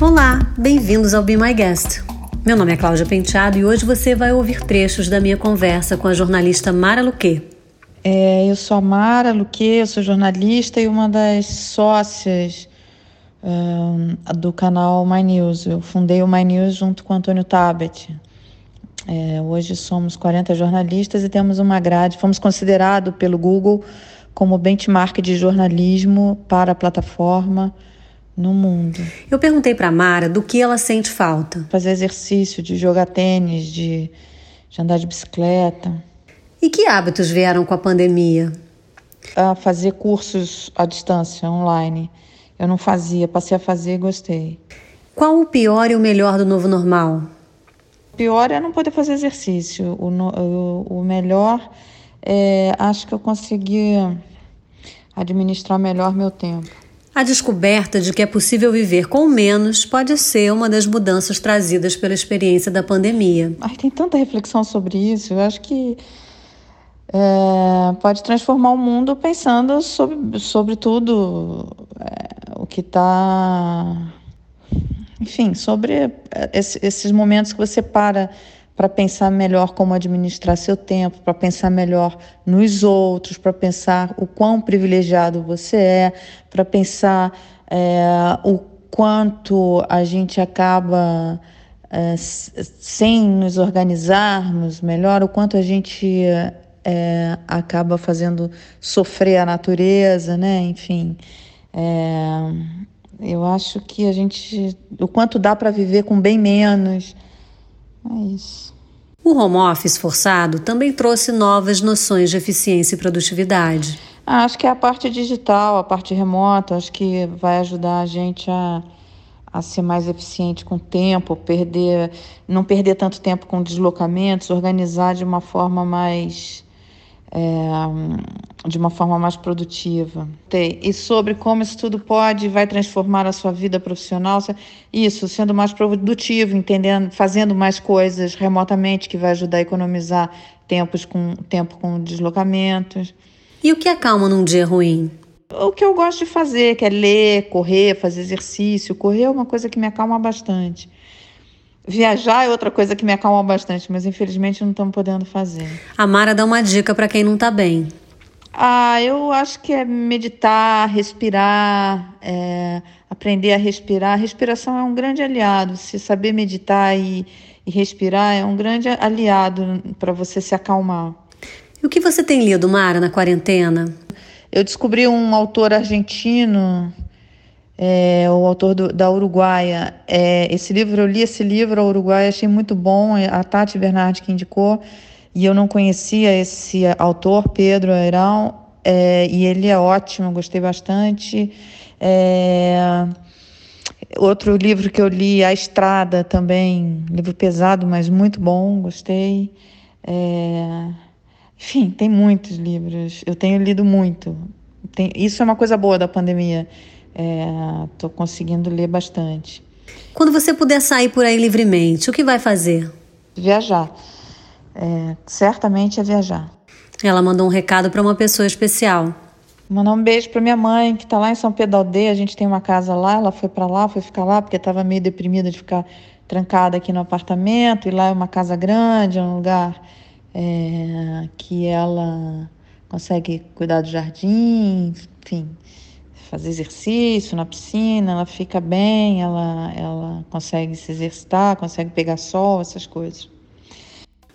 Olá, bem-vindos ao Be My Guest. Meu nome é Cláudia Penteado e hoje você vai ouvir trechos da minha conversa com a jornalista Mara Luque. É, eu sou a Mara Luque, eu sou jornalista e uma das sócias um, do canal My News. Eu fundei o My News junto com Antônio Tabet. É, hoje somos 40 jornalistas e temos uma grade. Fomos considerados pelo Google como benchmark de jornalismo para a plataforma no mundo. Eu perguntei para Mara do que ela sente falta. Fazer exercício, de jogar tênis, de, de andar de bicicleta. E que hábitos vieram com a pandemia? A fazer cursos à distância, online. Eu não fazia, passei a fazer e gostei. Qual o pior e o melhor do novo normal? O pior é não poder fazer exercício. O, o, o melhor é, acho que eu consegui administrar melhor meu tempo. A descoberta de que é possível viver com menos pode ser uma das mudanças trazidas pela experiência da pandemia. Ai, tem tanta reflexão sobre isso. Eu acho que é, pode transformar o mundo pensando sobre, sobre tudo é, o que está. Enfim, sobre é, esses momentos que você para para pensar melhor como administrar seu tempo, para pensar melhor nos outros, para pensar o quão privilegiado você é, para pensar é, o quanto a gente acaba é, sem nos organizarmos melhor, o quanto a gente é, acaba fazendo sofrer a natureza, né? Enfim, é, eu acho que a gente, o quanto dá para viver com bem menos é isso. O home office forçado também trouxe novas noções de eficiência e produtividade. Ah, acho que a parte digital, a parte remota, acho que vai ajudar a gente a, a ser mais eficiente com o tempo, perder, não perder tanto tempo com deslocamentos, organizar de uma forma mais é, de uma forma mais produtiva. E sobre como isso tudo pode vai transformar a sua vida profissional, isso, sendo mais produtivo, entendendo, fazendo mais coisas remotamente, que vai ajudar a economizar tempos com, tempo com deslocamentos. E o que acalma num dia ruim? O que eu gosto de fazer, que é ler, correr, fazer exercício. Correr é uma coisa que me acalma bastante. Viajar é outra coisa que me acalma bastante, mas infelizmente não estamos podendo fazer. A Mara dá uma dica para quem não está bem. Ah, eu acho que é meditar, respirar, é, aprender a respirar. A respiração é um grande aliado. Se saber meditar e, e respirar é um grande aliado para você se acalmar. E o que você tem lido, Mara, na quarentena? Eu descobri um autor argentino é, o autor do, da Uruguaia. É, esse livro, eu li esse livro, a Uruguaia, achei muito bom, é, a Tati Bernardi que indicou, e eu não conhecia esse autor, Pedro Airão, é, e ele é ótimo, gostei bastante. É, outro livro que eu li, A Estrada, também, livro pesado, mas muito bom, gostei. É, enfim, tem muitos livros, eu tenho lido muito. Tem, isso é uma coisa boa da pandemia Estou é, conseguindo ler bastante. Quando você puder sair por aí livremente, o que vai fazer? Viajar. É, certamente é viajar. Ela mandou um recado para uma pessoa especial. Mandar um beijo para minha mãe, que está lá em São Pedro da Aldeia. A gente tem uma casa lá. Ela foi para lá, foi ficar lá, porque estava meio deprimida de ficar trancada aqui no apartamento. E lá é uma casa grande, é um lugar é, que ela consegue cuidar do jardim, enfim fazer exercício na piscina, ela fica bem, ela, ela consegue se exercitar, consegue pegar sol, essas coisas.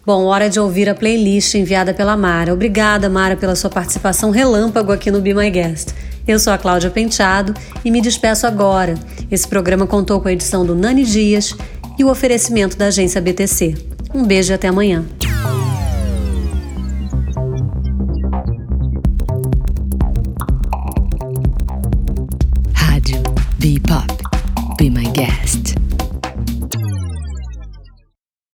Bom, hora de ouvir a playlist enviada pela Mara. Obrigada, Mara, pela sua participação relâmpago aqui no Be My Guest. Eu sou a Cláudia Penteado e me despeço agora. Esse programa contou com a edição do Nani Dias e o oferecimento da agência BTC. Um beijo e até amanhã.